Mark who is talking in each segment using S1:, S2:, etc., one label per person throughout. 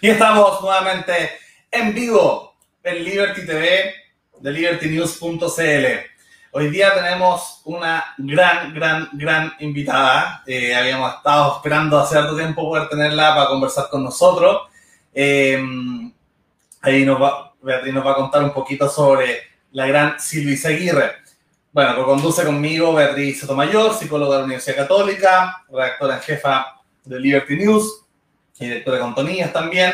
S1: Y estamos nuevamente en vivo en Liberty TV de libertynews.cl. Hoy día tenemos una gran, gran, gran invitada. Eh, habíamos estado esperando hace cierto tiempo poder tenerla para conversar con nosotros. Eh, ahí nos va, Beatriz nos va a contar un poquito sobre la gran Silvia Aguirre. Bueno, que conduce conmigo Beatriz Sotomayor, psicóloga de la Universidad Católica, redactora en jefa de Liberty News, y directora de Contonías también.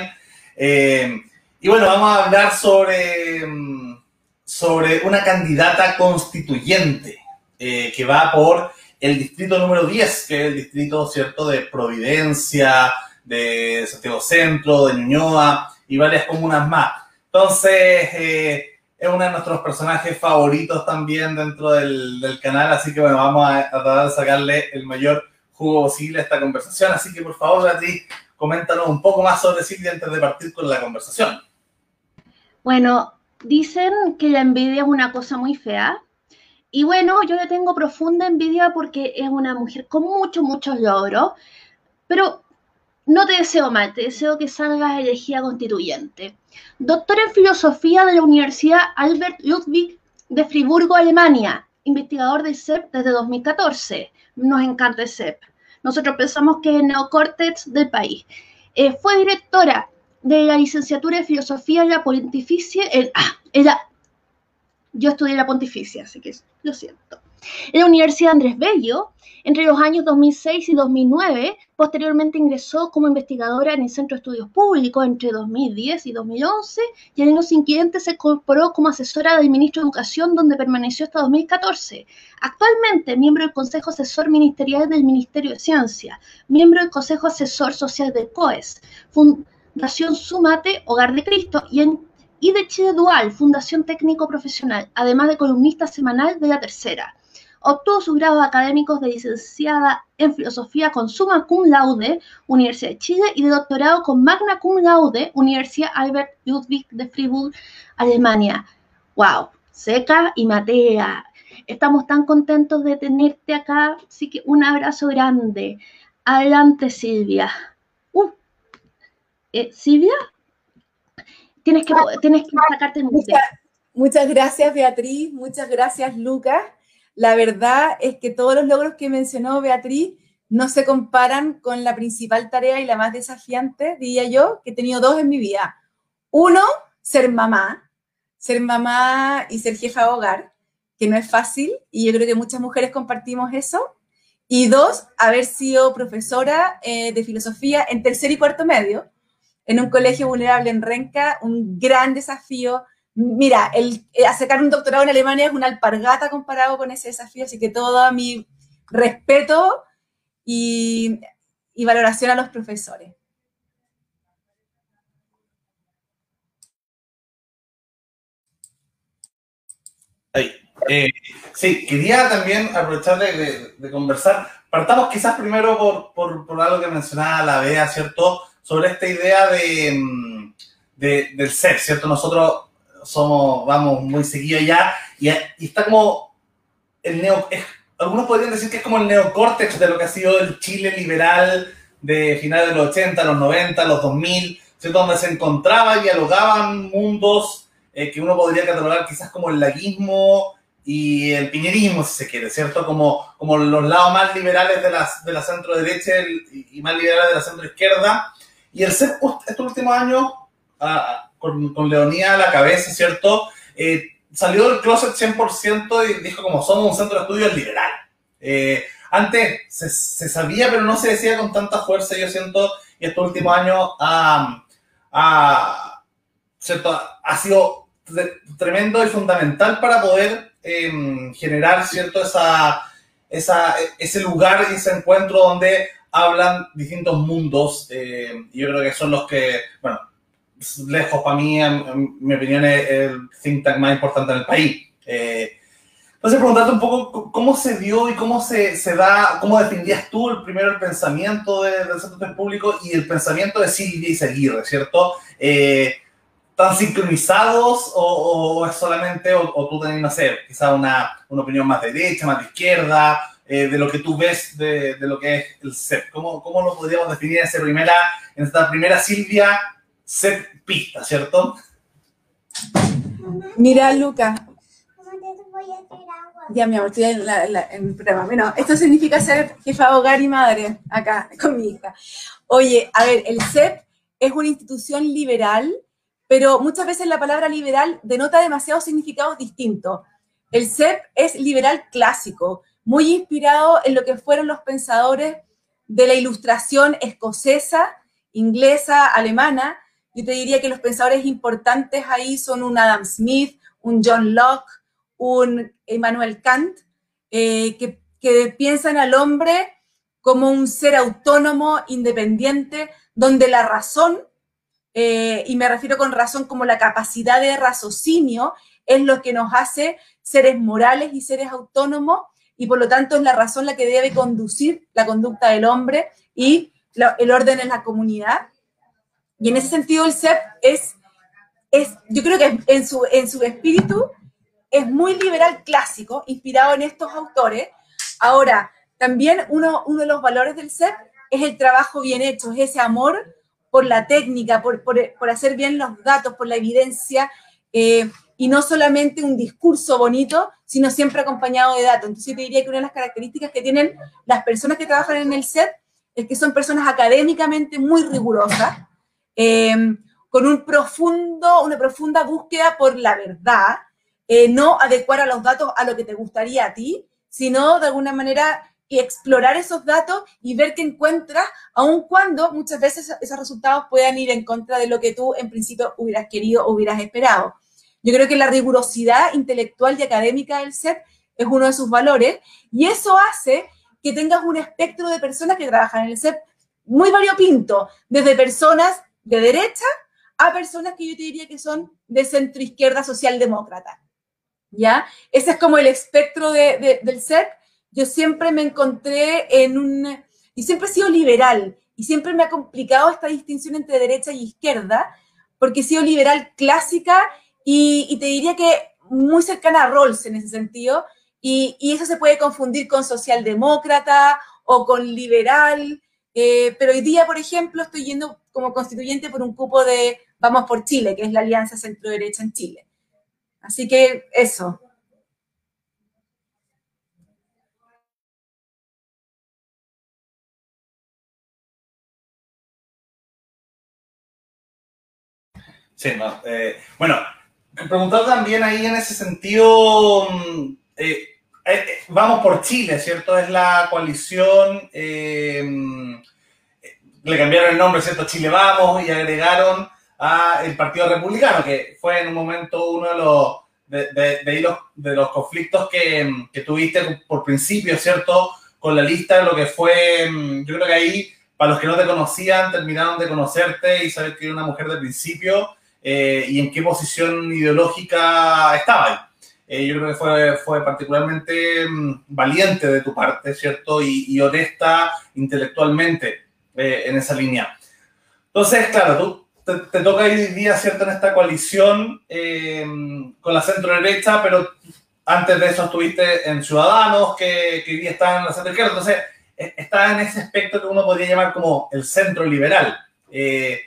S1: Eh, y bueno, vamos a hablar sobre, mm, sobre una candidata constituyente eh, que va por el distrito número 10, que es el distrito, ¿cierto?, de Providencia, de Santiago Centro, de Ñuñoa y varias comunas más. Entonces, eh, es uno de nuestros personajes favoritos también dentro del, del canal, así que bueno, vamos a, a, tratar de sacarle el mayor jugo posible a esta conversación. Así que por favor, Beatriz, coméntanos un poco más sobre Silvia antes de partir con la conversación.
S2: Bueno, dicen que la envidia es una cosa muy fea. Y bueno, yo le tengo profunda envidia porque es una mujer con muchos, muchos logros. Pero no te deseo mal, te deseo que salgas elegida constituyente. Doctora en filosofía de la Universidad Albert Ludwig de Friburgo, Alemania. Investigador del CEP desde 2014. Nos encanta el CEP. Nosotros pensamos que es neocórtex del país. Eh, fue directora de la licenciatura de filosofía en la pontificia. En, ah, en la, yo estudié la pontificia, así que lo siento. En la Universidad Andrés Bello, entre los años 2006 y 2009, posteriormente ingresó como investigadora en el Centro de Estudios Públicos entre 2010 y 2011 y en los siguientes se incorporó como asesora del ministro de Educación donde permaneció hasta 2014. Actualmente miembro del Consejo Asesor Ministerial del Ministerio de Ciencia, miembro del Consejo Asesor Social del COES, Fundación Sumate, Hogar de Cristo y en y de Chile Dual, Fundación Técnico Profesional, además de columnista semanal de La Tercera. Obtuvo sus grados académicos de licenciada en Filosofía con Summa Cum Laude, Universidad de Chile, y de doctorado con Magna Cum Laude, Universidad Albert Ludwig de Fribourg, Alemania. ¡Wow! Seca y Matea. Estamos tan contentos de tenerte acá, así que un abrazo grande. Adelante, Silvia. Uh. Eh, ¿Silvia? Tienes que, tienes que sacarte el
S3: muchas, muchas gracias, Beatriz. Muchas gracias, Lucas. La verdad es que todos los logros que mencionó Beatriz no se comparan con la principal tarea y la más desafiante, diría yo, que he tenido dos en mi vida. Uno, ser mamá, ser mamá y ser jefa de hogar, que no es fácil, y yo creo que muchas mujeres compartimos eso. Y dos, haber sido profesora eh, de filosofía en tercer y cuarto medio, en un colegio vulnerable en Renca, un gran desafío, Mira, el, eh, sacar un doctorado en Alemania es una alpargata comparado con ese desafío, así que todo mi respeto y, valoración a los profesores.
S1: Eh, sí, quería también aprovechar de, conversar. Partamos quizás primero por, algo que mencionaba la Bea, ¿cierto? Sobre esta idea de, mm, de, del ser, ¿cierto? Nosotros somos, vamos muy seguido ya, y, y, está como el neo, es, algunos podrían decir que es como el neocórtex de lo que ha sido el Chile liberal de finales de los 80, los 90, los 2000, ¿cierto? donde se encontraban, dialogaban mundos eh, que uno podría catalogar quizás como el laguismo y el piñerismo, si se quiere, ¿cierto? Como, como los lados más liberales de la, de la centro derecha y más liberales de la centro izquierda. Y el ser estos últimos años, ah, con, con Leonía a la cabeza, ¿cierto? Eh, salió del closet 100% y dijo como somos un centro de estudios liberal. Eh, antes se, sabía, pero no se decía con tanta fuerza, yo siento, y estos últimos años ha, sido tremendo y fundamental para poder eh, generar, ¿cierto? Esa, ese lugar y ese encuentro donde hablan distintos mundos, eh, y yo creo que son los que, bueno, lejos para mí, en, en, mi opinión, es el think tank más importante en el país. Eh, entonces, preguntarte un poco cómo se dio y cómo se, se da, cómo defendías tú el primero el pensamiento de, del sector público y el pensamiento de Silvia y Seguirre, ¿cierto? Eh, ¿Están sincronizados o, o, es solamente, o, o tú tenés, no sé, quizá una, una opinión más de derecha, más de izquierda, eh, de lo que tú ves de, de, lo que es el CEP? ¿Cómo, ¿Cómo lo podríamos definir en, esa primera, en esta primera Silvia set pista, ¿cierto?
S3: Mira, Luca. Ya, mi amor, estoy en, el programa. Bueno, esto significa ser jefa de hogar y madre acá con mi hija. Oye, a ver, el CEP es una institución liberal, pero muchas veces la palabra liberal denota demasiados significados distintos. El CEP es liberal clásico, muy inspirado en lo que fueron los pensadores de la ilustración escocesa, inglesa, alemana. Yo te diría que los pensadores importantes ahí son un Adam Smith, un John Locke, un Immanuel Kant, eh, que, piensan al hombre como un ser autónomo, independiente, donde la razón, eh, y me refiero con razón como la capacidad de raciocinio, es lo que nos hace seres morales y seres autónomos, y por lo tanto es la razón la que debe conducir la conducta del hombre y el orden en la comunidad. Y en ese sentido el CEP es, es yo creo que en su, en su espíritu es muy liberal clásico, inspirado en estos autores. Ahora, también uno, uno de los valores del CEP es el trabajo bien hecho, es ese amor por la técnica, por, por, hacer bien los datos, por la evidencia, eh, y no solamente un discurso bonito, sino siempre acompañado de datos. Entonces yo te diría que una de las características que tienen las personas que trabajan en el CEP es que son personas académicamente muy rigurosas, eh, con un profundo, una profunda búsqueda por la verdad, eh, no adecuar a los datos a lo que te gustaría a ti, sino de alguna manera explorar esos datos y ver qué encuentras, aun cuando muchas veces esos resultados puedan ir en contra de lo que tú en principio hubieras querido o hubieras esperado. Yo creo que la rigurosidad intelectual y académica del CEP es uno de sus valores y eso hace que tengas un espectro de personas que trabajan en el CEP muy variopinto, desde personas de derecha a personas que yo te diría que son de centro izquierda socialdemócrata. ¿ya? Ese es como el espectro del CEP. Yo siempre me encontré en un... Y siempre he sido liberal, y siempre me ha complicado esta distinción entre derecha y izquierda, porque he sido liberal clásica y, te diría que muy cercana a Rawls en ese sentido, y, eso se puede confundir con socialdemócrata o con liberal, eh, pero hoy día, por ejemplo, estoy yendo como constituyente por un cupo de Vamos por Chile, que es la alianza centro-derecha en Chile. Así que eso.
S1: Sí, eh, bueno, preguntar también ahí en ese sentido, mm, eh, eh, vamos por Chile, ¿cierto? Es la coalición, mm, le cambiaron el nombre, ¿cierto? Chile Vamos y agregaron el Partido Republicano, que fue en un momento uno de los, de, los, de los conflictos que, que, tuviste por principio, ¿cierto? Con la lista, lo que fue, mm, yo creo que ahí, para los que no te conocían, terminaron de conocerte y saber que era una mujer de principio eh, y en qué posición ideológica estaba. Eh, yo creo que fue, fue particularmente mm, valiente de tu parte, ¿cierto? Y, y honesta intelectualmente eh, en esa línea. Entonces, claro, tú te, toca hoy día, ¿cierto?, en esta coalición eh, con la centro derecha, pero antes de eso estuviste en Ciudadanos, que, que hoy día están en la centro izquierda. Entonces, e, está en ese aspecto que uno podría llamar como el centro liberal. Eh,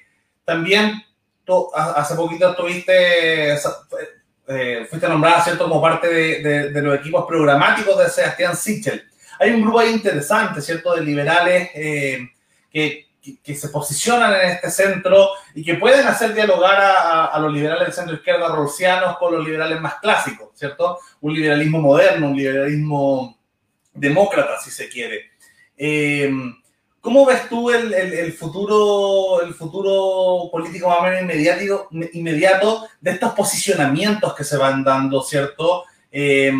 S1: también tú, hace poquito estuviste, eh, fuiste nombrada, ¿cierto?, como parte de, de, los equipos programáticos de Sebastián Sichel. Hay un grupo ahí interesante, ¿cierto?, de liberales que se posicionan en este centro y que pueden hacer dialogar a, los liberales del centro izquierda rusianos con los liberales más clásicos, ¿cierto? Un liberalismo moderno, un liberalismo demócrata, si se quiere. Eh, ¿Cómo ves tú el, futuro, el futuro político más o menos inmediato, inmediato de estos posicionamientos que se van dando, ¿cierto? Eh,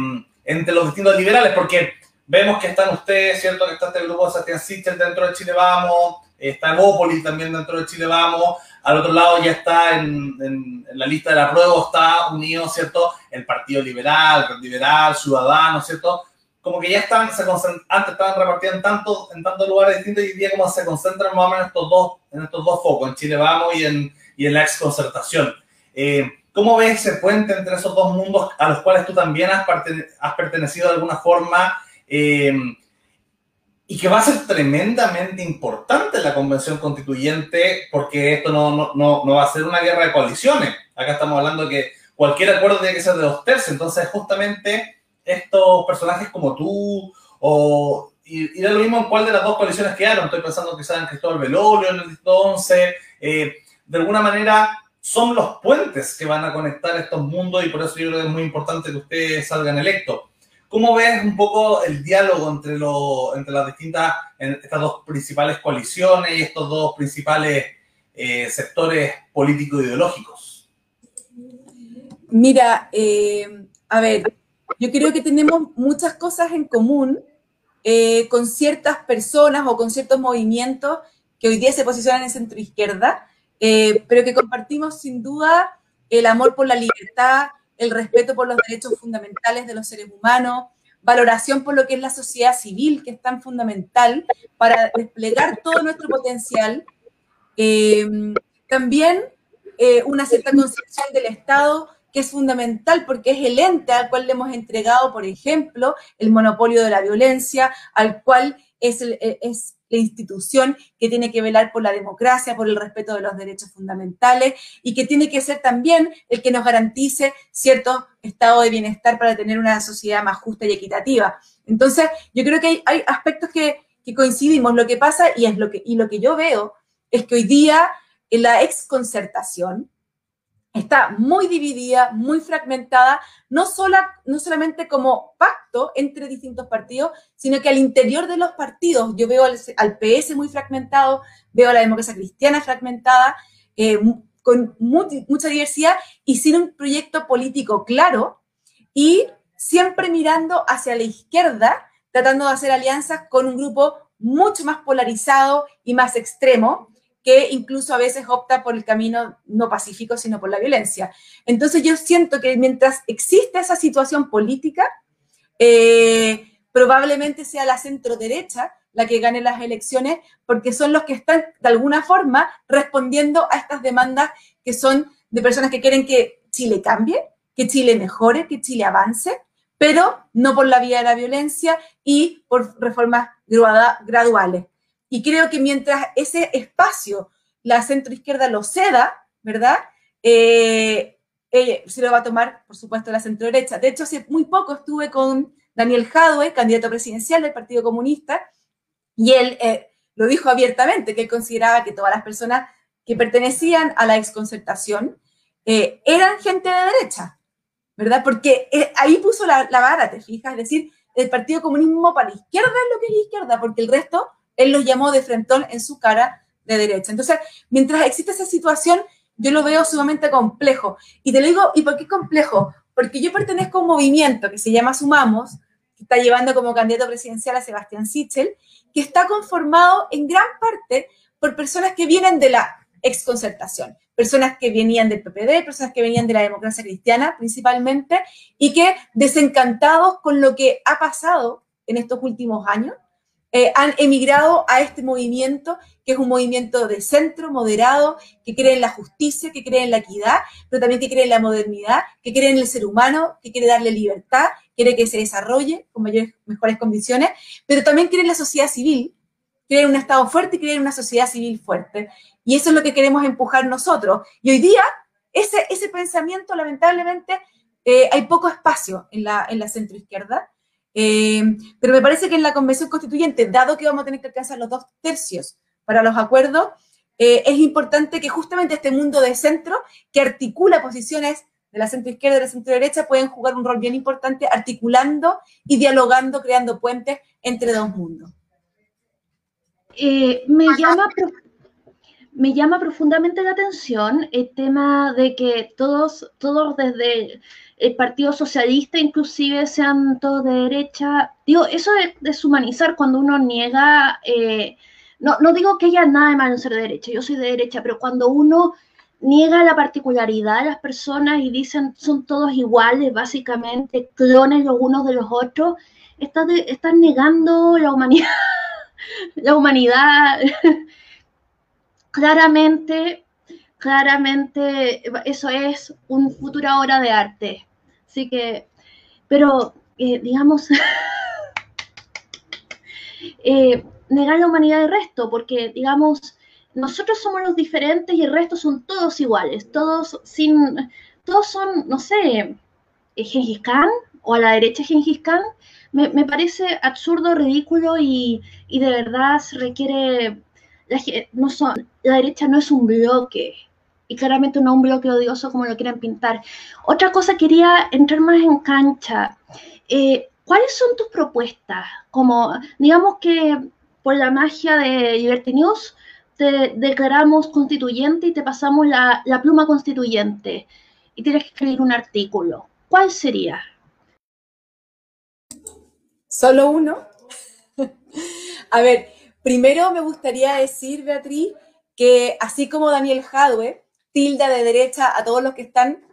S1: entre los distintos liberales, porque vemos que están ustedes, ¿cierto? Que está este grupo de Sebastián Sichel dentro de Chile Vamos, está Gópolis también dentro de Chile Vamos, al otro lado ya está en, la lista de la prueba, está unido, ¿cierto? El Partido Liberal, Liberal, Ciudadano, ¿cierto? Como que ya están, se antes estaban repartidos en tantos en tantos lugares distintos y hoy día como se concentran más o menos en estos dos, en estos dos focos, en Chile Vamos y en, y en la ex concertación. Eh, ¿Cómo ves ese puente entre esos dos mundos a los cuales tú también has pertenecido de alguna forma? Eh, y que va a ser tremendamente importante la convención constituyente porque esto no, no, no, no va a ser una guerra de coaliciones. Acá estamos hablando de que cualquier acuerdo tiene que ser de dos tercios, entonces justamente estos personajes como tú o y, da lo mismo en cuál de las dos coaliciones quedaron. Estoy pensando que en Cristóbal Velorio en el 2011. Eh, de alguna manera son los puentes que van a conectar estos mundos y por eso yo creo que es muy importante que ustedes salgan electos. ¿Cómo ves un poco el diálogo entre, lo, entre las distintas, estas dos principales coaliciones y estos dos principales eh, sectores político-ideológicos?
S3: Mira, eh, a ver, yo creo que tenemos muchas cosas en común eh, con ciertas personas o con ciertos movimientos que hoy día se posicionan en centro izquierda, pero que compartimos sin duda el amor por la libertad, el respeto por los derechos fundamentales de los seres humanos, valoración por lo que es la sociedad civil, que es tan fundamental para desplegar todo nuestro potencial. Eh, también eh, una cierta concepción del Estado que es fundamental porque es el ente al cual le hemos entregado, por ejemplo, el monopolio de la violencia, al cual es, es la institución que tiene que velar por la democracia, por el respeto de los derechos fundamentales y que tiene que ser también el que nos garantice cierto estado de bienestar para tener una sociedad más justa y equitativa. Entonces, yo creo que hay, aspectos que, coincidimos. Lo que pasa, y, es lo que, y lo que yo veo, es que hoy día en la exconcertación, está muy dividida, muy fragmentada, no, sola, no solamente como pacto entre distintos partidos, sino que al interior de los partidos, yo veo al, PS muy fragmentado, veo a la democracia cristiana fragmentada, eh, con mucha diversidad y sin un proyecto político claro y siempre mirando hacia la izquierda, tratando de hacer alianzas con un grupo mucho más polarizado y más extremo, que incluso a veces opta por el camino no pacífico, sino por la violencia. Entonces yo siento que mientras existe esa situación política, eh, probablemente sea la centro derecha la que gane las elecciones, porque son los que están de alguna forma respondiendo a estas demandas que son de personas que quieren que Chile cambie, que Chile mejore, que Chile avance, pero no por la vía de la violencia y por reformas graduales. Y creo que mientras ese espacio la centroizquierda lo ceda, ¿verdad? Eh, eh, se lo va a tomar, por supuesto, la centro-derecha. De hecho, hace muy poco estuve con Daniel Jadwe, candidato presidencial del Partido Comunista, y él eh, lo dijo abiertamente, que él consideraba que todas las personas que pertenecían a la exconcertación eran gente de derecha, ¿verdad? Porque ahí puso la, la, vara, te fijas, es decir, el Partido Comunismo para la izquierda es lo que es izquierda, porque el resto él los llamó de frentón en su cara de derecha. Entonces, mientras existe esa situación, yo lo veo sumamente complejo. Y te lo digo, ¿y por qué complejo? Porque yo pertenezco a un movimiento que se llama Sumamos, que está llevando como candidato presidencial a Sebastián Sichel, que está conformado en gran parte por personas que vienen de la exconcertación, personas que venían del PPD, personas que venían de la democracia cristiana principalmente, y que desencantados con lo que ha pasado en estos últimos años, eh, han emigrado a este movimiento, que es un movimiento de centro, moderado, que cree en la justicia, que cree en la equidad, pero también que cree en la modernidad, que cree en el ser humano, que quiere darle libertad, quiere que se desarrolle con mayores, mejores condiciones, pero también cree en la sociedad civil, cree en un Estado fuerte y cree en una sociedad civil fuerte. Y eso es lo que queremos empujar nosotros. Y hoy día, ese, ese pensamiento, lamentablemente, eh, hay poco espacio en la, en la centroizquierda. Eh, pero me parece que en la Convención Constituyente, dado que vamos a tener que alcanzar los dos tercios para los acuerdos, eh, es importante que justamente este mundo de centro, que articula posiciones de la centro izquierda y de la centro derecha, pueden jugar un rol bien importante articulando y dialogando, creando puentes entre dos mundos.
S2: Eh, me llama me llama profundamente la atención el tema de que todos, todos desde el Partido Socialista inclusive sean todos de derecha. Digo, eso de deshumanizar cuando uno niega, eh, no, no digo que haya nada de malo en ser de derecha, yo soy de derecha, pero cuando uno niega la particularidad de las personas y dicen son todos iguales, básicamente clones los unos de los otros, están negando la humanidad, la humanidad claramente, claramente eso es un futura obra de arte. Así que, pero eh, digamos, eh, negar la humanidad del resto, porque, digamos, nosotros somos los diferentes y el resto son todos iguales, todos sin, todos son, no sé, Gengis Khan o a la derecha Gengis Khan, me, me parece absurdo, ridículo y, y, de verdad requiere, la, no son, la derecha no es un bloque, y claramente no un bloque odioso como lo quieren pintar. Otra cosa, quería entrar más en cancha. Eh, ¿Cuáles son tus propuestas? Como, digamos que por la magia de Liberty News, te declaramos constituyente y te pasamos la, la pluma constituyente y tienes que escribir un artículo. ¿Cuál sería?
S3: ¿Solo uno? A ver, primero me gustaría decir, Beatriz, que así como Daniel Jadwe tilda de derecha a todos los que están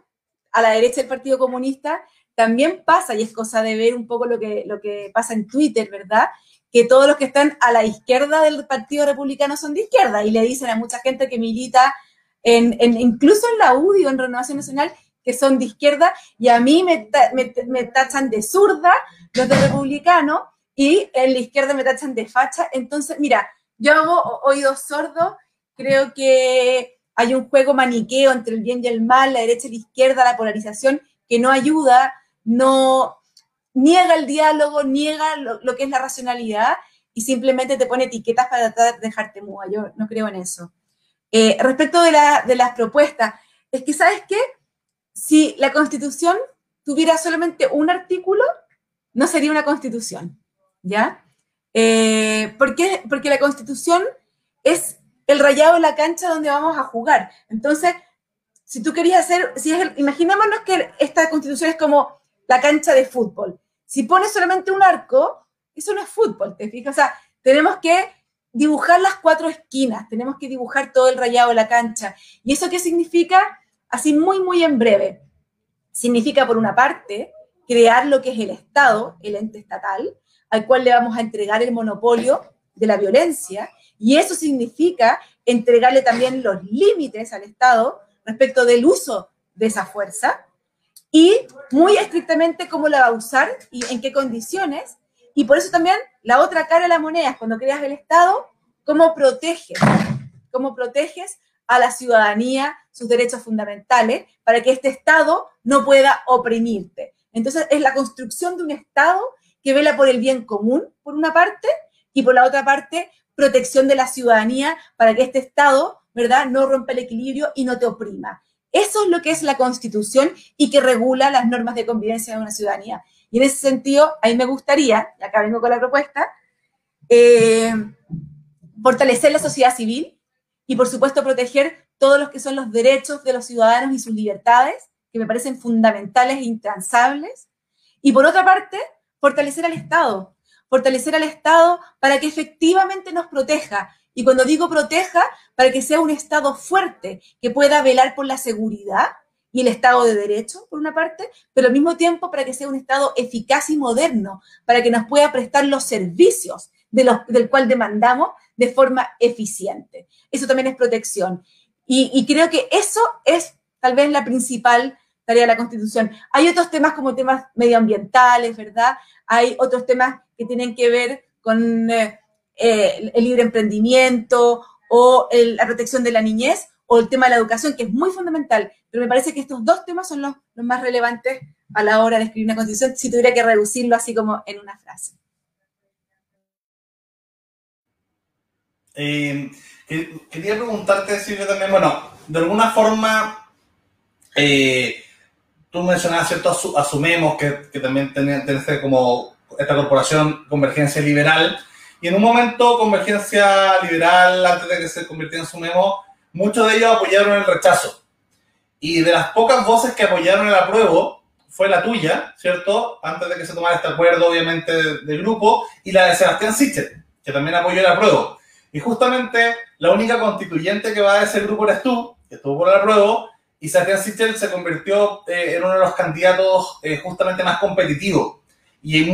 S3: a la derecha del Partido Comunista, también pasa, y es cosa de ver un poco lo que, lo que pasa en Twitter, ¿verdad? Que todos los que están a la izquierda del Partido Republicano son de izquierda y le dicen a mucha gente que milita, en, incluso en la UDI o en Renovación Nacional, que son de izquierda, y a mí me, me, me tachan de zurda los de republicano, y en la izquierda me tachan de facha. Entonces, mira, yo hago oídos sordos, creo que hay un juego maniqueo entre el bien y el mal, la derecha y la izquierda, la polarización, que no ayuda, no niega el diálogo, niega lo, que es la racionalidad y simplemente te pone etiquetas para tratar de dejarte muda. Yo no creo en eso. Eh, respecto de, la, de las propuestas, es que, ¿sabes qué? Si la constitución tuviera solamente un artículo, no sería una constitución, ¿ya? Eh. Porque la constitución es el rayado de la cancha donde vamos a jugar. Entonces, si tú querías hacer, si es imaginémonos que esta constitución es como la cancha de fútbol. Si pones solamente un arco, eso no es fútbol, ¿te fijas? O sea, tenemos que dibujar las cuatro esquinas, tenemos que dibujar todo el rayado de la cancha. ¿Y eso qué significa? Así muy, muy en breve. Significa, por una parte, crear lo que es el Estado, el ente estatal, al cual le vamos a entregar el monopolio de la violencia, y eso significa entregarle también los límites al Estado respecto del uso de esa fuerza y muy estrictamente cómo la va a usar y en qué condiciones. Y por eso también la otra cara de la moneda es cuando creas el Estado, cómo proteges, cómo proteges a la ciudadanía sus derechos fundamentales para que este Estado no pueda oprimirte. Entonces es la construcción de un Estado que vela por el bien común, por una parte, y por la otra parte, protección de la ciudadanía para que este Estado, ¿verdad?, no rompa el equilibrio y no te oprima. Eso es lo que es la Constitución y que regula las normas de convivencia de una ciudadanía. Y en ese sentido, a mí me gustaría, y acá vengo con la propuesta, eh, fortalecer la sociedad civil y, por supuesto, proteger todos los que son los derechos de los ciudadanos y sus libertades, que me parecen fundamentales e intransables. Y, por otra parte, fortalecer al Estado, fortalecer al Estado para que efectivamente nos proteja. Y cuando digo proteja, para que sea un Estado fuerte, que pueda velar por la seguridad y el Estado de Derecho, por una parte, pero al mismo tiempo para que sea un Estado eficaz y moderno, para que nos pueda prestar los servicios del cual demandamos de forma eficiente. Eso también es protección. Y creo que eso es tal vez la principal tarea de la Constitución. Hay otros temas como temas medioambientales, ¿verdad? Hay otros temas que tienen que ver con eh, eh, el libre emprendimiento o la protección de la niñez o el tema de la educación, que es muy fundamental, pero me parece que estos dos temas son los, los más relevantes a la hora de escribir una constitución, si tuviera que reducirlo así como en una frase.
S1: Eh, quería preguntarte, Silvia, también, bueno, de alguna forma, tú mencionabas, ¿cierto? Asumemos que, que también tenés como esta corporación Convergencia Liberal. Y en un momento, Convergencia Liberal, antes de que se convirtiera en su memo, muchos de ellos apoyaron el rechazo. Y de las pocas voces que apoyaron el apruebo, fue la tuya, ¿cierto? Antes de que se tomara este acuerdo, obviamente, del grupo, y la de Sebastián Sichel, que también apoyó el apruebo. Y justamente la única constituyente que va a ese grupo eres tú, que estuvo por el apruebo, y Sebastián Sichel se convirtió eh, en uno de los candidatos eh, justamente más competitivos y,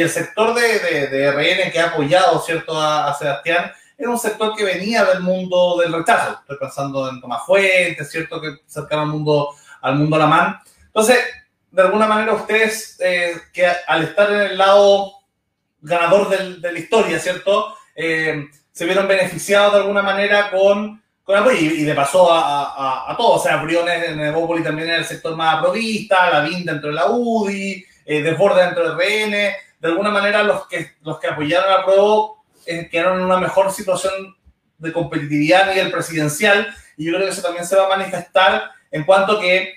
S1: el sector de, de, RN que ha apoyado ¿cierto? A, a, Sebastián era un sector que venía del mundo del rechazo. Estoy pensando en Tomás Fuentes, ¿cierto? Que cercano al mundo, al mundo Entonces, de alguna manera, ustedes, eh, que al estar en el lado ganador de la historia, ¿cierto? Se vieron beneficiados de alguna manera con, y, le pasó a, a, a, todos. O sea, Briones en Evópolis también en el sector más aprovista, Lavín dentro de la UDI, eh, Desbordes dentro del RN. De alguna manera, los que, los que apoyaron a Pro eh, quedaron en una mejor situación de competitividad a nivel presidencial y yo creo que eso también se va a manifestar en cuanto que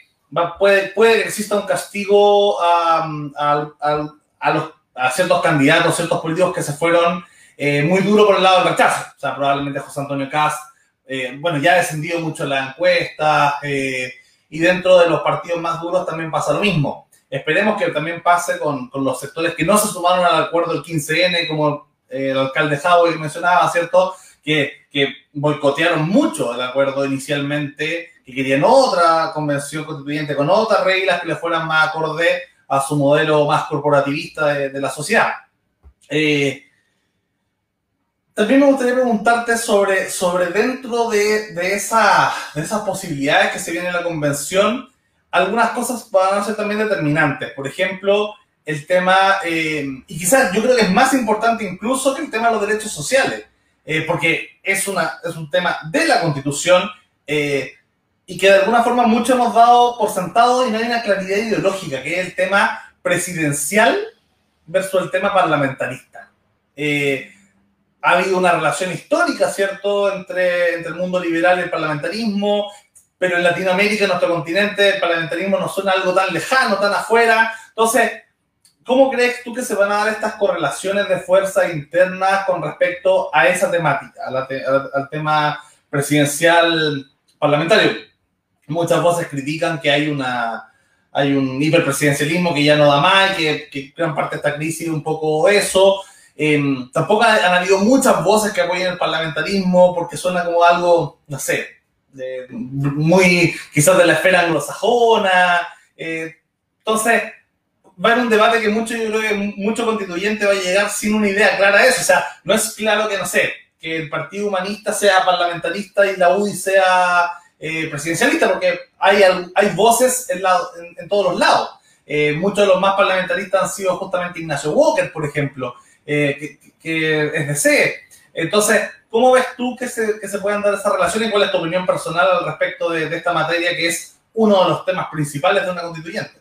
S1: puede, puede que exista un castigo a, a, los, ciertos candidatos, ciertos políticos que se fueron eh, muy duro por el lado del rechazo. O sea, probablemente José Antonio Caz, eh, bueno, ya ha descendido mucho la encuesta eh, y dentro de los partidos más duros también pasa lo mismo. Esperemos que también pase con, los sectores que no se sumaron al acuerdo del 15N, como el alcalde Howard mencionaba, ¿cierto? Que, que boicotearon mucho el acuerdo inicialmente, que querían otra convención constituyente con otras reglas que le fueran más acorde a su modelo más corporativista de, la sociedad. Eh, también me gustaría preguntarte sobre, sobre dentro de, de, esa, de esas posibilidades que se vienen en la convención, algunas cosas van a ser también determinantes. Por ejemplo, el tema, eh, y quizás yo creo que es más importante incluso que el tema de los derechos sociales, eh, porque es, una, es un tema de la Constitución eh, y que de alguna forma mucho hemos dado por sentado y no hay una claridad ideológica, que es el tema presidencial versus el tema parlamentarista. Ha habido una relación histórica, ¿cierto?, entre, entre el mundo liberal y el parlamentarismo, pero en Latinoamérica, en nuestro continente, el parlamentarismo no suena algo tan lejano, tan afuera. Entonces, ¿cómo crees tú que se van a dar estas correlaciones de fuerza internas con respecto a esa temática, a la te, al, al tema presidencial parlamentario? Muchas voces critican que hay una, hay un hiperpresidencialismo que ya no da más, que, que gran parte de esta crisis un poco eso. Eh, tampoco han habido muchas voces que apoyen el parlamentarismo porque suena como algo, no sé, muy quizás de la esfera anglosajona. Eh, entonces, va a haber un debate que mucho, yo creo que mucho constituyente va a llegar sin una idea clara de eso. O sea, no es claro que, no sé, que el Partido Humanista sea parlamentarista y la UDI sea eh, presidencialista, porque hay, hay voces en, la, en todos los lados. Eh, muchos de los más parlamentaristas han sido justamente Ignacio Walker, por ejemplo eh, que, que, es de. Entonces, ¿cómo ves tú que se, que se puedan dar esas relaciones y cuál es tu opinión personal al respecto de, de esta materia que es uno de los temas principales de una constituyente?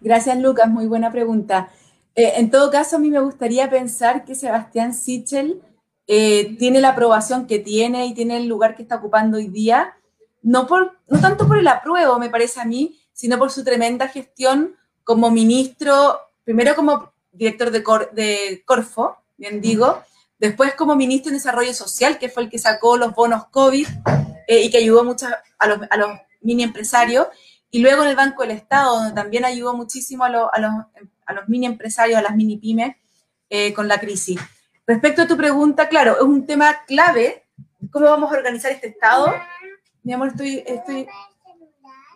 S3: Gracias, Lucas. Muy buena pregunta. Eh, en todo caso, a mí me gustaría pensar que Sebastián Sichel eh, tiene la aprobación que tiene y tiene el lugar que está ocupando hoy día, no, por, no tanto por el apruebo, me parece a mí, sino por su tremenda gestión como ministro, primero como director de, Cor, de Corfo, bien digo, después como ministro de Desarrollo Social, que fue el que sacó los bonos COVID eh, y que ayudó mucho a los, a los, mini empresarios, y luego en el Banco del Estado, donde también ayudó muchísimo a, lo, a, los, a los, mini empresarios, a las mini pymes eh, con la crisis. Respecto a tu pregunta, claro, es un tema clave, ¿cómo vamos a organizar este Estado? Mi amor, estoy, estoy...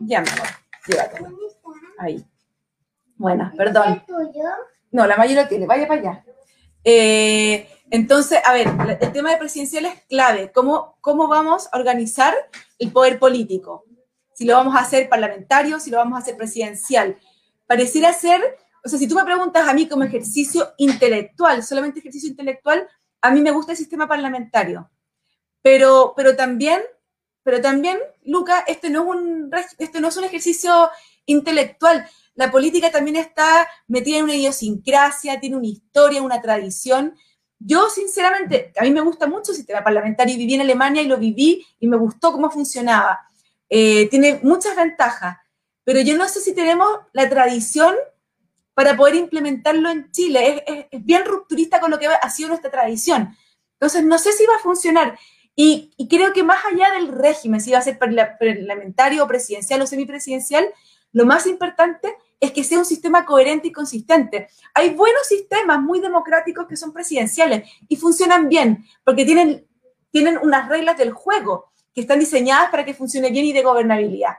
S3: Ya, mi amor, llévatelo. Ahí. Bueno, perdón. No, la mayoría tiene, vaya para allá. Eh, entonces, a ver, el tema de presidencial es clave. ¿Cómo, ¿Cómo vamos a organizar el poder político? Si lo vamos a hacer parlamentario, si lo vamos a hacer presidencial. Pareciera ser, o sea, si tú me preguntas a mí como ejercicio intelectual, solamente ejercicio intelectual, a mí me gusta el sistema parlamentario. Pero, pero también, pero también, Luca, este no es un, este no es un ejercicio intelectual la política también está metida en una idiosincrasia, tiene una historia, una tradición. Yo, sinceramente, a mí me gusta mucho el sistema parlamentario. Viví en Alemania y lo viví y me gustó cómo funcionaba. Eh, tiene muchas ventajas, pero yo no sé si tenemos la tradición para poder implementarlo en Chile. Es, bien rupturista con lo que ha sido nuestra tradición. Entonces, no sé si va a funcionar. Y, y, creo que más allá del régimen, si va a ser parlamentario, presidencial o semipresidencial, lo más importante es que sea un sistema coherente y consistente. Hay buenos sistemas muy democráticos que son presidenciales y funcionan bien porque tienen, tienen unas reglas del juego que están diseñadas para que funcione bien y de gobernabilidad.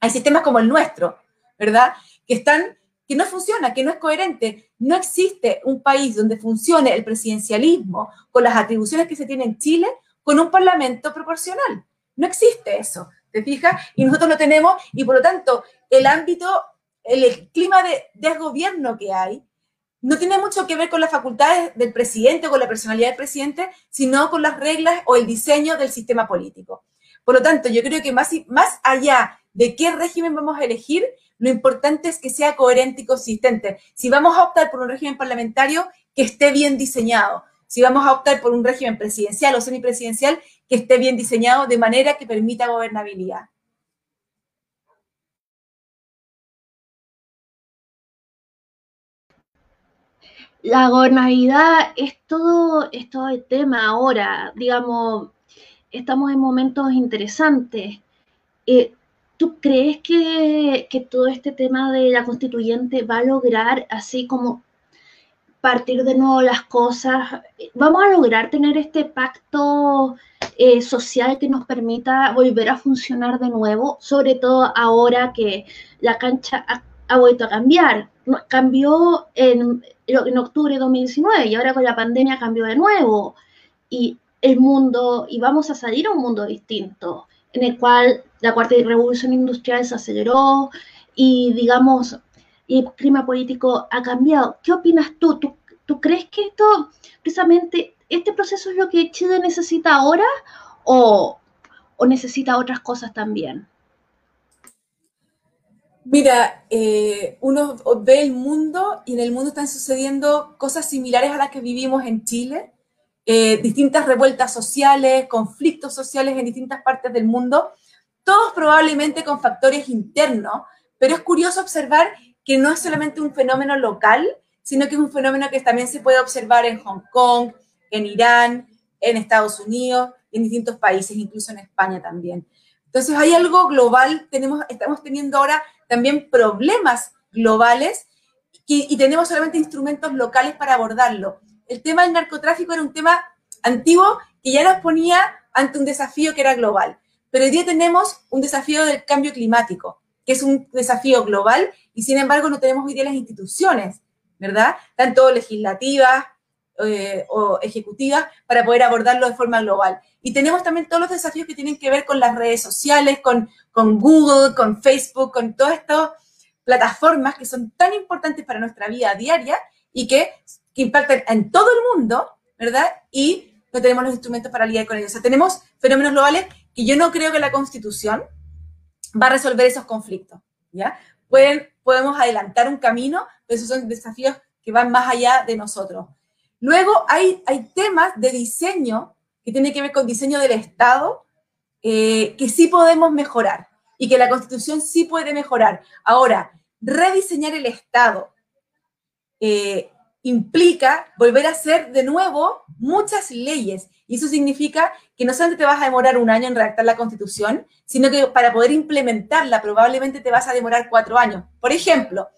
S3: Hay sistemas como el nuestro, ¿verdad? Que están que no funciona, que no es coherente. No existe un país donde funcione el presidencialismo con las atribuciones que se tiene en Chile con un parlamento proporcional. No existe eso, ¿te fijas? Y nosotros lo tenemos y por lo tanto el ámbito, el, clima de desgobierno que hay, no tiene mucho que ver con las facultades del presidente o con la personalidad del presidente, sino con las reglas o el diseño del sistema político. Por lo tanto, yo creo que más, más allá de qué régimen vamos a elegir, lo importante es que sea coherente y consistente. Si vamos a optar por un régimen parlamentario, que esté bien diseñado. Si vamos a optar por un régimen presidencial o semipresidencial, que esté bien diseñado de manera que permita gobernabilidad.
S2: La gobernabilidad es todo, es todo el tema ahora. Digamos, estamos en momentos interesantes. Eh, ¿Tú crees que, que, todo este tema de la constituyente va a lograr así como partir de nuevo las cosas? ¿Vamos a lograr tener este pacto eh, social que nos permita volver a funcionar de nuevo? Sobre todo ahora que la cancha ha, ha vuelto a cambiar. Cambió en, en octubre de 2019 y ahora con la pandemia cambió de nuevo. Y el mundo y vamos a salir a un mundo distinto, en el cual la cuarta revolución industrial se aceleró y, digamos, el clima político ha cambiado. ¿Qué opinas tú? ¿Tú, crees que esto, precisamente, este proceso es lo que Chile necesita ahora o necesita otras cosas también?
S3: Mira, eh, uno ve el mundo y en el mundo están sucediendo cosas similares a las que vivimos en Chile eh, distintas revueltas sociales, conflictos sociales en distintas partes del mundo, todos probablemente con factores internos, pero es curioso observar que no es solamente un fenómeno local, sino que es un fenómeno que también se puede observar en Hong Kong, en Irán, en Estados Unidos, en distintos países, incluso en España también. Entonces hay algo global, tenemos, estamos teniendo ahora también problemas globales y, tenemos solamente instrumentos locales para abordarlo el tema del narcotráfico era un tema antiguo que ya nos ponía ante un desafío que era global. Pero hoy día tenemos un desafío del cambio climático, que es un desafío global y sin embargo no tenemos hoy día las instituciones, ¿verdad? Tanto legislativas eh, o ejecutivas para poder abordarlo de forma global. Y tenemos también todos los desafíos que tienen que ver con las redes sociales, con, con Google, con Facebook, con todas estas plataformas que son tan importantes para nuestra vida diaria y que impactan en todo el mundo, ¿verdad? Y no tenemos los instrumentos para lidiar con ellos. O sea, tenemos fenómenos globales que yo no creo que la Constitución va a resolver esos conflictos, ¿ya? Podemos adelantar un camino, pero esos son desafíos que van más allá de nosotros. Luego hay, temas de diseño que tienen que ver con diseño del Estado eh, que sí podemos mejorar y que la Constitución sí puede mejorar. Ahora, rediseñar el Estado eh, implica volver a hacer de nuevo muchas leyes. Y eso significa que no solamente te vas a demorar un año en redactar la constitución, sino que para poder implementarla probablemente te vas a demorar cuatro años. Por ejemplo,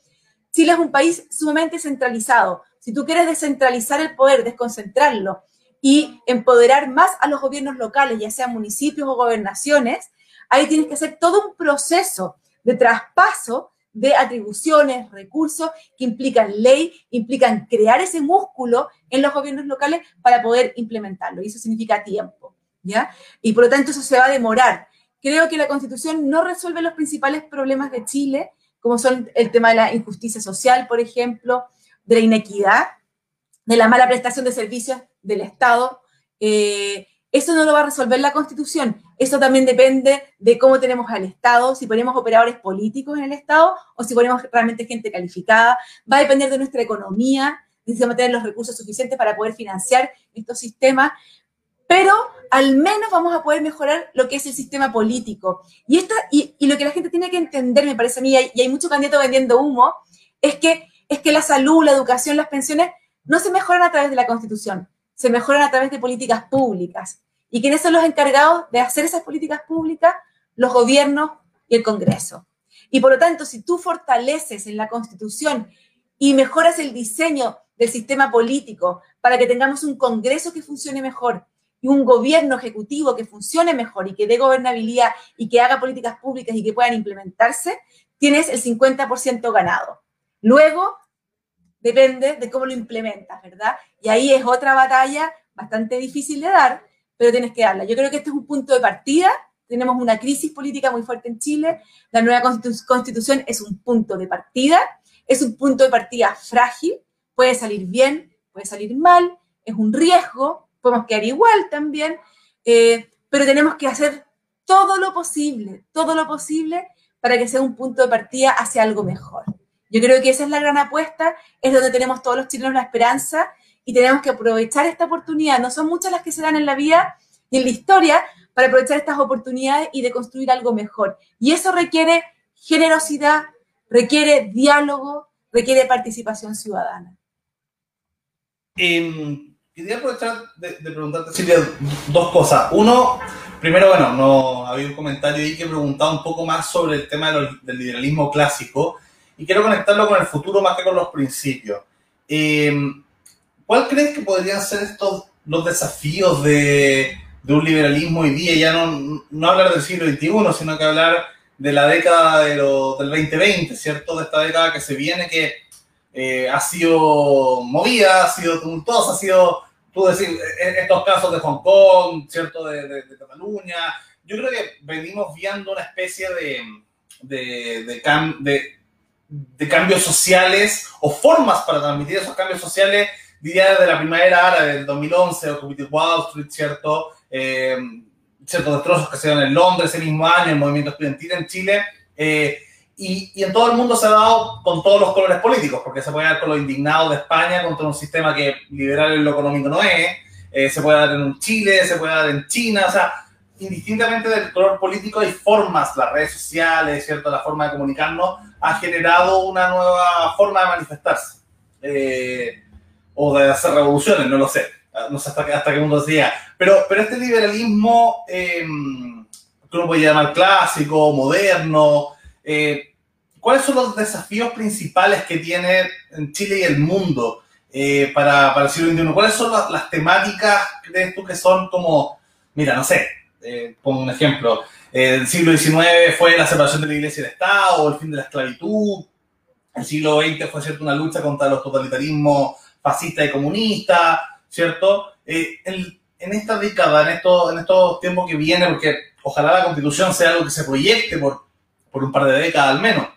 S3: Chile es un país sumamente centralizado. Si tú quieres descentralizar el poder, desconcentrarlo y empoderar más a los gobiernos locales, ya sean municipios o gobernaciones, ahí tienes que hacer todo un proceso de traspaso de atribuciones, recursos que implican ley, implican crear ese músculo en los gobiernos locales para poder implementarlo. Y eso significa tiempo, ¿ya? Y por lo tanto eso se va a demorar. Creo que la Constitución no resuelve los principales problemas de Chile, como son el tema de la injusticia social, por ejemplo, de la inequidad, de la mala prestación de servicios del Estado. Eh, eso no lo va a resolver la Constitución. Eso también depende de cómo tenemos al Estado, si ponemos operadores políticos en el Estado o si ponemos realmente gente calificada. Va a depender de nuestra economía, necesitamos tener los recursos suficientes para poder financiar estos sistemas, pero al menos vamos a poder mejorar lo que es el sistema político. Y, esta, y, y lo que la gente tiene que entender, me parece a mí, y hay mucho candidato vendiendo humo, es que, es que la salud, la educación, las pensiones no se mejoran a través de la Constitución, se mejoran a través de políticas públicas. ¿Y quiénes son los encargados de hacer esas políticas públicas? Los gobiernos y el Congreso. Y por lo tanto, si tú fortaleces en la Constitución y mejoras el diseño del sistema político para que tengamos un Congreso que funcione mejor y un gobierno ejecutivo que funcione mejor y que dé gobernabilidad y que haga políticas públicas y que puedan implementarse, tienes el 50% ganado. Luego, depende de cómo lo implementas, ¿verdad? Y ahí es otra batalla bastante difícil de dar, pero tienes que darla. Yo creo que este es un punto de partida. Tenemos una crisis política muy fuerte en Chile. La nueva constitución es un punto de partida. Es un punto de partida frágil puede salir bien, puede salir mal, es un riesgo, podemos quedar igual también, eh, pero tenemos que hacer todo lo posible, todo lo posible para que sea un punto de partida hacia algo mejor. Yo creo que esa es la gran apuesta, es donde tenemos todos los chilenos la esperanza y tenemos que aprovechar esta oportunidad. No son muchas las que se dan en la vida y en la historia para aprovechar estas oportunidades y de construir algo mejor. Y eso requiere generosidad, requiere diálogo, requiere participación ciudadana.
S1: Eh, quería aprovechar de, de, preguntarte, Silvia, dos cosas. Uno, primero, bueno, no había un comentario ahí que preguntaba un poco más sobre el tema de lo, del liberalismo clásico y quiero conectarlo con el futuro más que con los principios. Eh, ¿Cuál crees que podrían ser estos los desafíos de, de un liberalismo hoy día? Ya no, no hablar del siglo XXI, sino que hablar de la década de lo, del 2020, ¿cierto? De esta década que se viene, que eh, ha sido movida, ha sido tumultuosa, ha sido, tú decir, e, estos casos de Hong Kong, ¿cierto? De, de, de Cataluña. Yo creo que venimos viendo una especie de, de, de, cam, de, de cambios sociales o formas para transmitir esos cambios sociales, diría desde la primavera árabe del 2011, Occupy Wall Street, ¿cierto? Eh, ciertos destrozos que se dieron en Londres ese mismo año, el movimiento estudiantil en Chile, eh, y, y, en todo el mundo se ha dado con todos los colores políticos, porque se puede dar con los indignados de España contra un sistema que liberal en lo económico no es, eh, se puede dar en Chile, se puede dar en China, o sea, indistintamente del color político hay formas, las redes sociales, ¿cierto? La forma de comunicarnos ha generado una nueva forma de manifestarse, eh, o de hacer revoluciones, no lo sé no sé hasta, hasta qué punto decía, pero, pero este liberalismo, eh, que uno puede llamar clásico, moderno, eh, ¿cuáles son los desafíos principales que tiene en Chile y el mundo eh, para, para, el siglo XXI? ¿Cuáles son las, las, temáticas, crees tú, que son como, mira, no sé, eh, pongo un ejemplo, el siglo XIX fue la separación de la iglesia y el Estado, el fin de la esclavitud, el siglo XX fue cierto una lucha contra los totalitarismos fascistas y comunistas, ¿cierto? Eh, en, en, esta década, en, esto, en estos tiempos que vienen, porque ojalá la constitución sea algo que se proyecte por, por un par de décadas al menos.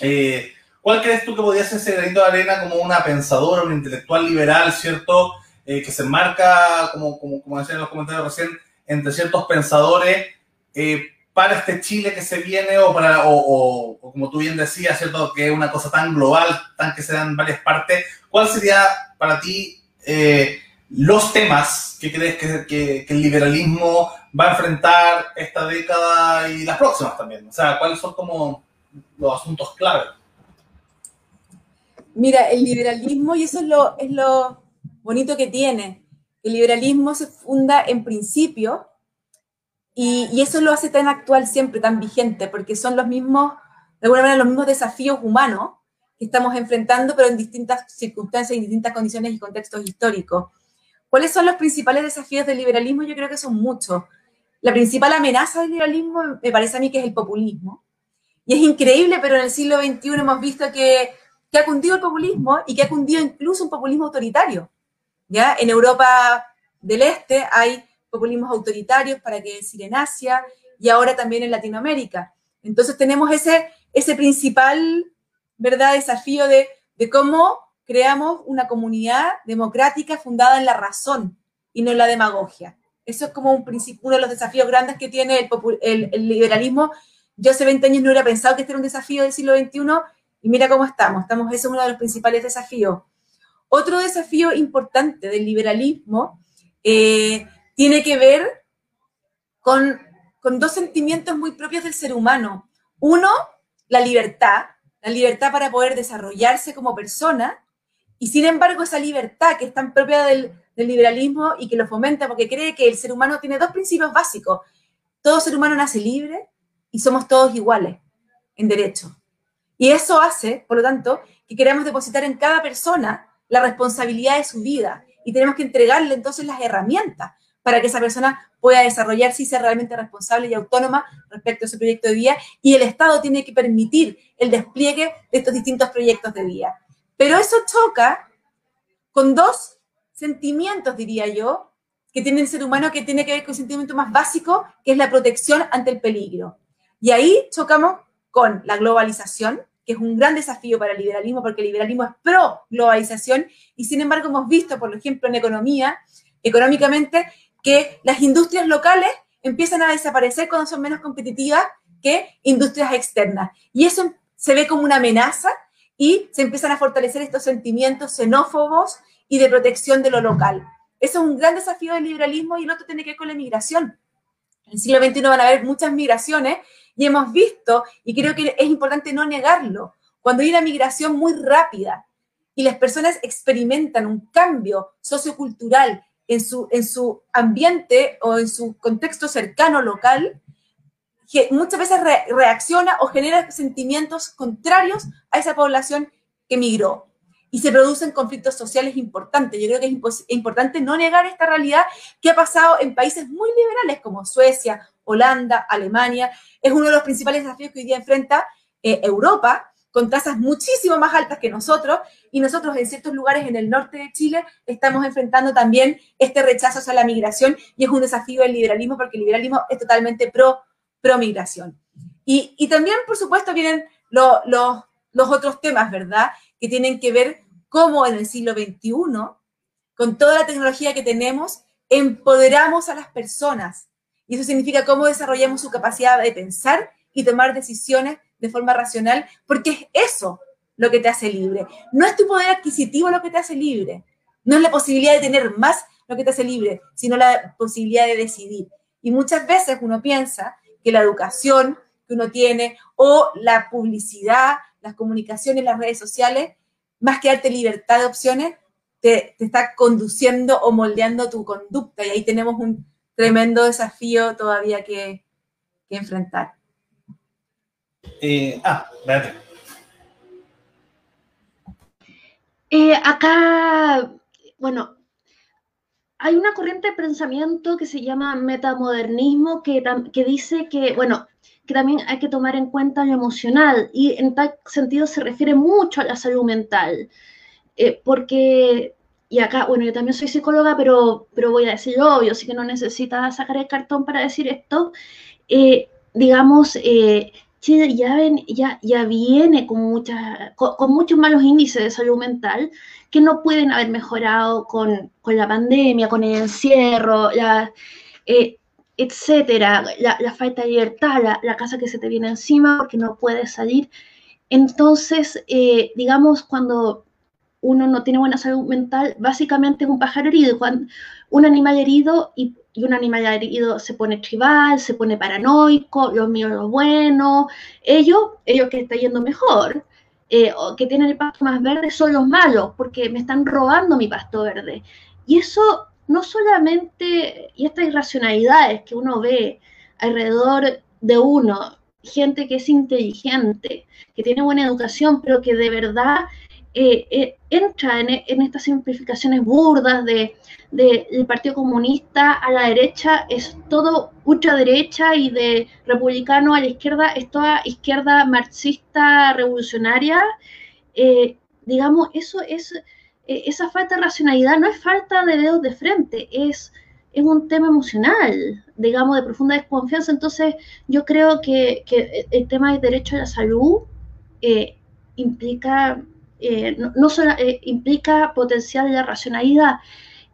S1: Eh, ¿Cuál crees tú que podría ser ese granito de arena como una pensadora, un intelectual liberal, ¿cierto? Eh, que se enmarca, como, como, como decían en los comentarios recién, entre ciertos pensadores eh, para este Chile que se viene o, para, como tú bien decías, ¿cierto? Que es una cosa tan global, tan que se dan varias partes. ¿Cuál sería para ti eh, los temas que crees que, el liberalismo va a enfrentar esta década y las próximas también? O sea, ¿cuáles son como los asuntos clave?
S3: Mira, el liberalismo, y eso es lo bonito que tiene, el liberalismo se funda en principio y, eso lo hace tan actual siempre, tan vigente, porque son los mismos, de alguna manera, los mismos desafíos humanos que estamos enfrentando, pero en distintas circunstancias, en distintas condiciones y contextos históricos. ¿Cuáles son los principales desafíos del liberalismo? Yo creo que son muchos. La principal amenaza del liberalismo me parece a mí que es el populismo. Y es increíble, pero en el siglo XXI hemos visto que, que ha cundido el populismo y que ha cundido incluso un populismo autoritario. ¿Ya? En Europa del Este hay populismos autoritarios, para qué decir en Asia y ahora también en Latinoamérica. Entonces tenemos ese, ese principal ¿verdad? desafío de, de cómo creamos una comunidad democrática fundada en la razón y no en la demagogia. Eso es como un uno de los desafíos grandes que tiene el, el, el, liberalismo. Yo hace 20 años no hubiera pensado que este era un desafío del siglo XXI y mira cómo estamos. estamos ese es uno de los principales desafíos. Otro desafío importante del liberalismo eh, tiene que ver con, con dos sentimientos muy propios del ser humano. Uno, la libertad, la libertad para poder desarrollarse como persona y sin embargo, esa libertad que es tan propia del, del, liberalismo y que lo fomenta porque cree que el ser humano tiene dos principios básicos. Todo ser humano nace libre y somos todos iguales en derecho. Y eso hace, por lo tanto, que queramos depositar en cada persona la responsabilidad de su vida y tenemos que entregarle entonces las herramientas para que esa persona pueda desarrollarse y ser realmente responsable y autónoma respecto a su proyecto de vida y el Estado tiene que permitir el despliegue de estos distintos proyectos de vida. Pero eso choca con dos sentimientos, diría yo, que tiene el ser humano que tiene que ver con un sentimiento más básico, que es la protección ante el peligro. Y ahí chocamos con la globalización, que es un gran desafío para el liberalismo, porque el liberalismo es pro globalización, y sin embargo hemos visto, por ejemplo, en economía, económicamente, que las industrias locales empiezan a desaparecer cuando son menos competitivas que industrias externas. Y eso se ve como una amenaza y se empiezan a fortalecer estos sentimientos xenófobos y de protección de lo local. Eso es un gran desafío del liberalismo y el otro tiene que ver con la migración. En el siglo XXI van a haber muchas migraciones y hemos visto, y creo que es importante no negarlo, cuando hay una migración muy rápida y las personas experimentan un cambio sociocultural en su, en su ambiente o en su contexto cercano local, que muchas veces reacciona o genera sentimientos contrarios a esa población que migró. Y se producen conflictos sociales importantes. Yo creo que es importante no negar esta realidad que ha pasado en países muy liberales como Suecia, Holanda, Alemania. Es uno de los principales desafíos que hoy día enfrenta eh, Europa, con tasas muchísimo más altas que nosotros, y nosotros en ciertos lugares en el norte de Chile estamos enfrentando también este rechazo hacia la migración, y es un desafío del liberalismo, porque el liberalismo es totalmente pro, pro migración. Y, y también, por supuesto, vienen los otros temas, ¿verdad? Que tienen que ver cómo en el siglo XXI, con toda la tecnología que tenemos, empoderamos a las personas. Y eso significa cómo desarrollamos su capacidad de pensar y tomar decisiones de forma racional, porque es eso lo que te hace libre. No es tu poder adquisitivo lo que te hace libre, no es la posibilidad de tener más lo que te hace libre, sino la posibilidad de decidir. Y muchas veces uno piensa que la educación que uno tiene o la publicidad, las comunicaciones, las redes sociales, más que darte libertad de opciones, te, te está conduciendo o moldeando tu conducta. Y ahí tenemos un tremendo desafío todavía que, que enfrentar.
S1: Eh, ah, espérate.
S2: Eh, acá, bueno, hay una corriente de pensamiento que se llama metamodernismo que, que dice que, bueno, que también hay que tomar en cuenta lo emocional y en tal sentido se refiere mucho a la salud mental, eh, porque, y acá, bueno, yo también soy psicóloga, pero, pero voy a decir obvio, así que no necesita sacar el cartón para decir esto, digamos, Chile ya, ven, ya, ya viene con, muchas, con, muchos malos índices de salud mental que no pueden haber mejorado con, la pandemia, con el encierro, la, eh, etcétera, la, falta de libertad, la, casa que se te viene encima porque no puedes salir. Entonces, eh, digamos, cuando uno no tiene buena salud mental, básicamente es un pájaro herido. Un animal herido y y un animal herido se pone tribal, se pone paranoico, los míos los buenos, ellos, ellos que está yendo mejor, eh, o que tienen el pasto más verde, son los malos, porque me están robando mi pasto verde. Y eso no solamente, y estas irracionalidades que uno ve alrededor de uno, gente que es inteligente, que tiene buena educación, pero que de verdad eh, eh, entra en, estas simplificaciones burdas de, del Partido Comunista a la derecha, es todo ultraderecha y de republicano a la izquierda es toda izquierda marxista revolucionaria. Eh, digamos, eso es, esa falta de racionalidad no es falta de dedos de frente, es, es un tema emocional, digamos, de profunda desconfianza. Entonces, yo creo que, que el tema del derecho a la salud implica eh, no, solo eh, implica potencial de racionalidad.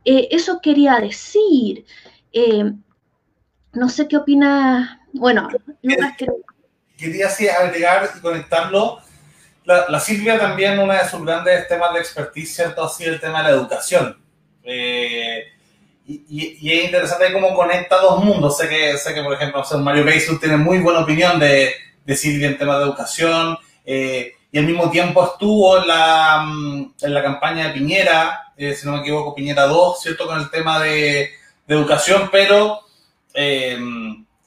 S2: Eh, eso quería decir. no sé qué opina. Bueno,
S1: Quería así agregar y conectarlo. La, Silvia también, una de sus grandes temas de expertise, ¿cierto? Ha sido el tema de la educación. Y, es interesante cómo conecta dos mundos. Sé que, sé que por ejemplo, Mario Beisus tiene muy buena opinión de, Silvia en temas de educación. Eh, y al mismo tiempo estuvo en la, mm, en la campaña de Piñera, eh, si no me equivoco, Piñera 2, ¿cierto? Con el tema de, educación, pero eh,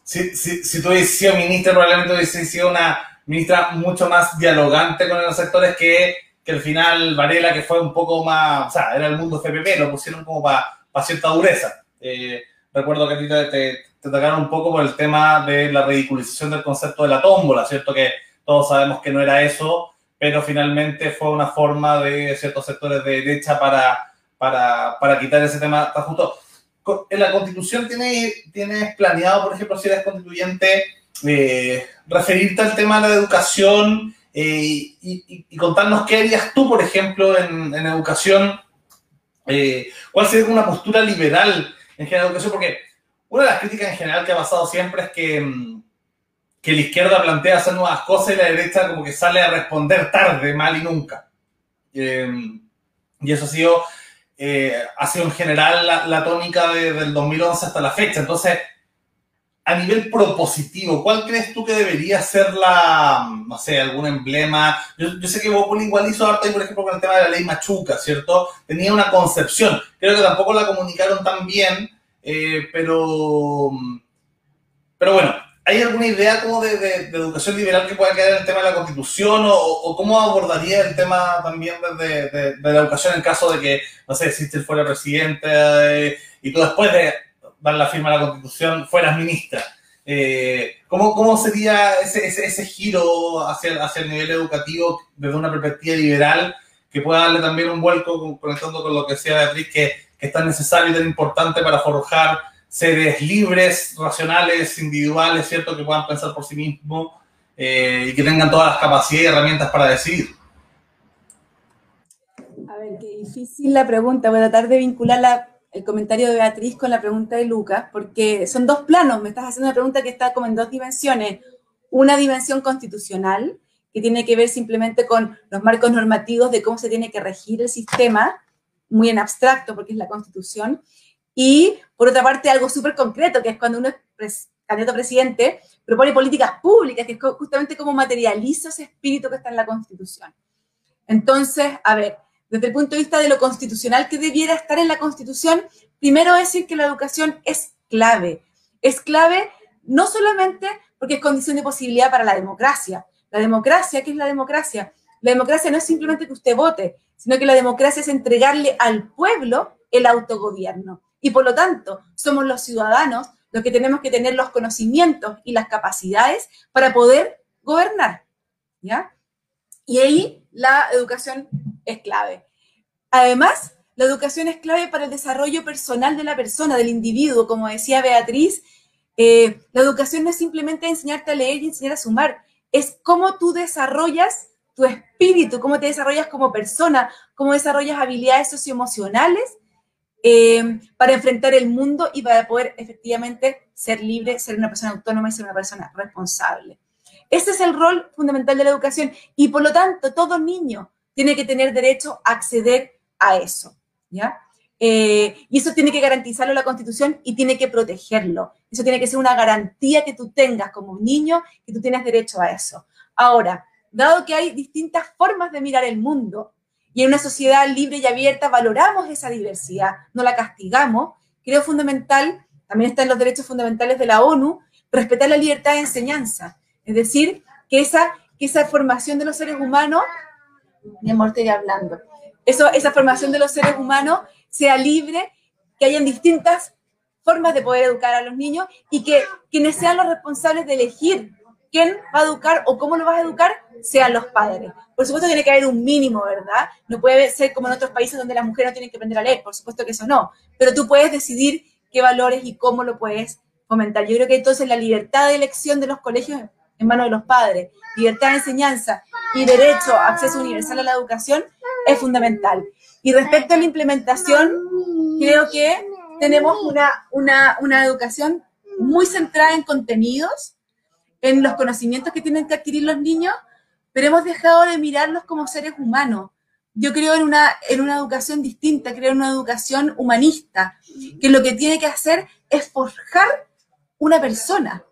S1: si, si, si, tú hubieses sido ministra, probablemente hubieses sido una ministra mucho más dialogante con los sectores que, que al final Varela, que fue un poco más, o sea, era el mundo CPP, lo pusieron como para cierta dureza. Eh, recuerdo que te, te, te tocaron un poco por el tema de la ridiculización del concepto de la tómbola, ¿cierto? Que todos sabemos que no era eso, pero finalmente fue una forma de ciertos sectores de derecha para, para, para quitar ese tema tan justo. En la constitución tienes, tienes planeado, por ejemplo, si eres constituyente, eh, referirte al tema de la educación eh, y, contarnos qué harías tú, por ejemplo, en, educación, eh, cuál sería una postura liberal en general de educación, porque una de las críticas en general que ha pasado siempre es que, mm, que la izquierda plantea hacer nuevas cosas y la derecha como que sale a responder tarde, mal y nunca. y eso ha sido ha sido en general la, tónica del 2011 hasta la fecha. Entonces, a nivel propositivo, ¿cuál crees tú que debería ser la, no sé, algún emblema? Yo, sé que Bopoli igual hizo harto, por ejemplo, con el tema de la ley Machuca, ¿cierto? Tenía una concepción. Creo que tampoco la comunicaron tan bien, eh, pero, pero bueno, ¿Hay alguna idea como de, educación liberal que pueda quedar en el tema de la constitución o, cómo abordaría el tema también de, la educación en caso de que, no sé, si fuera presidente eh, y tú después de dar la firma a la constitución fueras ministra? Eh, ¿cómo, sería ese, giro hacia, hacia el nivel educativo desde una perspectiva liberal que pueda darle también un vuelco conectando con lo que decía Beatriz, que, que es tan necesario y tan importante para forjar seres libres, racionales, individuales, ¿cierto? Que puedan pensar por sí mismos eh, y que tengan todas las capacidades y herramientas para decidir.
S3: A ver, qué difícil la pregunta. Voy a tratar de vincular el comentario de Beatriz con la pregunta de Lucas, porque son dos planos. Me estás haciendo una pregunta que está como en dos dimensiones. Una dimensión constitucional, que tiene que ver simplemente con los marcos normativos de cómo se tiene que regir el sistema, muy en abstracto, porque es la constitución. Y por otra parte, algo súper concreto, que es cuando uno es candidato a presidente, propone políticas públicas, que es justamente como materializa ese espíritu que está en la Constitución. Entonces, a ver, desde el punto de vista de lo constitucional que debiera estar en la Constitución, primero decir que la educación es clave. Es clave no solamente porque es condición de posibilidad para la democracia. La democracia, ¿qué es la democracia? La democracia no es simplemente que usted vote, sino que la democracia es entregarle al pueblo el autogobierno. Y por lo tanto, somos los ciudadanos los que tenemos que tener los conocimientos y las capacidades para poder gobernar. ¿Ya? Y ahí la educación es clave. Además, la educación es clave para el desarrollo personal de la persona, del individuo. Como decía Beatriz, eh, la educación no es simplemente enseñarte a leer y enseñar a sumar, es cómo tú desarrollas tu espíritu, cómo te desarrollas como persona, cómo desarrollas habilidades socioemocionales eh, para enfrentar el mundo y para poder efectivamente ser libre, ser una persona autónoma y ser una persona responsable. Ese es el rol fundamental de la educación y por lo tanto todo niño tiene que tener derecho a acceder a eso, ¿ya? Eh, y eso tiene que garantizarlo la Constitución y tiene que protegerlo. Eso tiene que ser una garantía que tú tengas como niño, que tú tienes derecho a eso. Ahora, dado que hay distintas formas de mirar el mundo, y en una sociedad libre y abierta valoramos esa diversidad, no la castigamos. Creo fundamental, también está en los derechos fundamentales de la ONU, respetar la libertad de enseñanza. Es decir, que esa, que esa formación de los seres humanos, amor, estoy hablando, eso, esa formación de los seres humanos sea libre, que hayan distintas formas de poder educar a los niños y que quienes sean los responsables de elegir quién va a educar o cómo lo vas a educar sean los padres. Por supuesto tiene que haber un mínimo, ¿verdad? No puede ser como en otros países donde las mujeres no tienen que aprender a leer, por supuesto que eso no, pero tú puedes decidir qué valores y cómo lo puedes fomentar. Yo creo que entonces la libertad de elección de los colegios en manos de los padres, libertad de enseñanza y derecho a acceso universal a la educación es fundamental. Y respecto a la implementación, creo que tenemos una, una, una educación muy centrada en contenidos, en los conocimientos que tienen que adquirir los niños, pero hemos dejado de mirarlos como seres humanos. Yo creo en una, en una educación distinta, creo en una educación humanista, que lo que tiene que hacer es forjar una persona,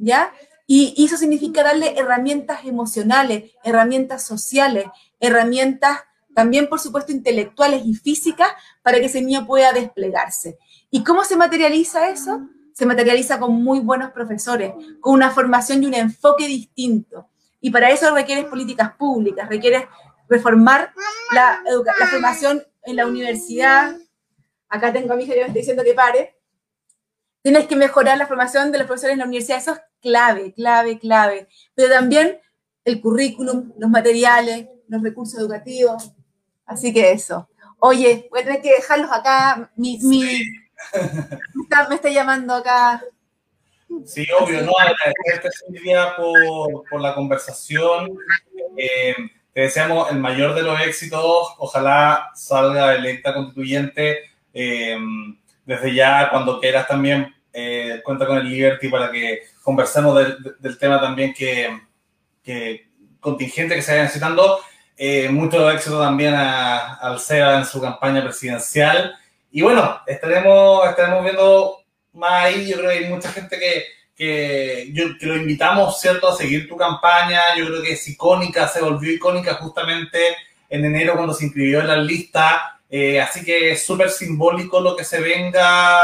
S3: ¿ya? Y, eso significa darle herramientas emocionales, herramientas sociales, herramientas también, por supuesto, intelectuales y físicas para que ese niño pueda desplegarse. ¿Y cómo se materializa eso? se materializa con muy buenos profesores, con una formación y un enfoque distinto. Y para eso requieres políticas públicas, requieres reformar la, la formación en la universidad. Acá tengo a mi hija que me está diciendo que pare. Tienes que mejorar la formación de los profesores en la universidad. Eso es clave, clave, clave. Pero también el currículum, los materiales, los recursos educativos. Así que eso. Oye, voy a tener que dejarlos acá. Mi, mi, me está llamando acá.
S1: Sí, obvio, no, agradecerte Silvia por, por la conversación. Eh, te deseamos el mayor de los éxitos. Ojalá salga electa constituyente eh, desde ya, cuando quieras también. cuenta con el Liberty para que conversemos del, tema también que, que, contingente que se vaya necesitando. mucho éxito también a, al SEA en su campaña presidencial. Y bueno, estaremos, estaremos viendo más ahí. Yo creo que hay mucha gente que, que, yo, que lo invitamos, ¿cierto?, a seguir tu campaña. Yo creo que es icónica, se volvió icónica justamente en enero cuando se inscribió en la lista. Eh, así que es súper simbólico lo que se venga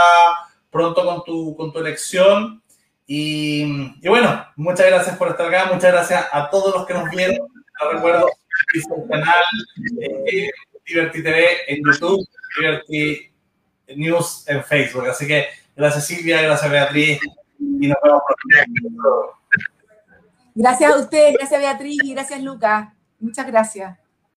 S1: pronto con tu, con tu elección. Y, y, bueno, muchas gracias por estar acá, muchas gracias a todos los que nos vieron. Les recuerdo, el canal eh, Diverti TV en YouTube, Diverti News en Facebook. Así que gracias Silvia, gracias Beatriz y nos vemos
S3: Gracias a ustedes, gracias Beatriz y gracias Lucas. Muchas gracias.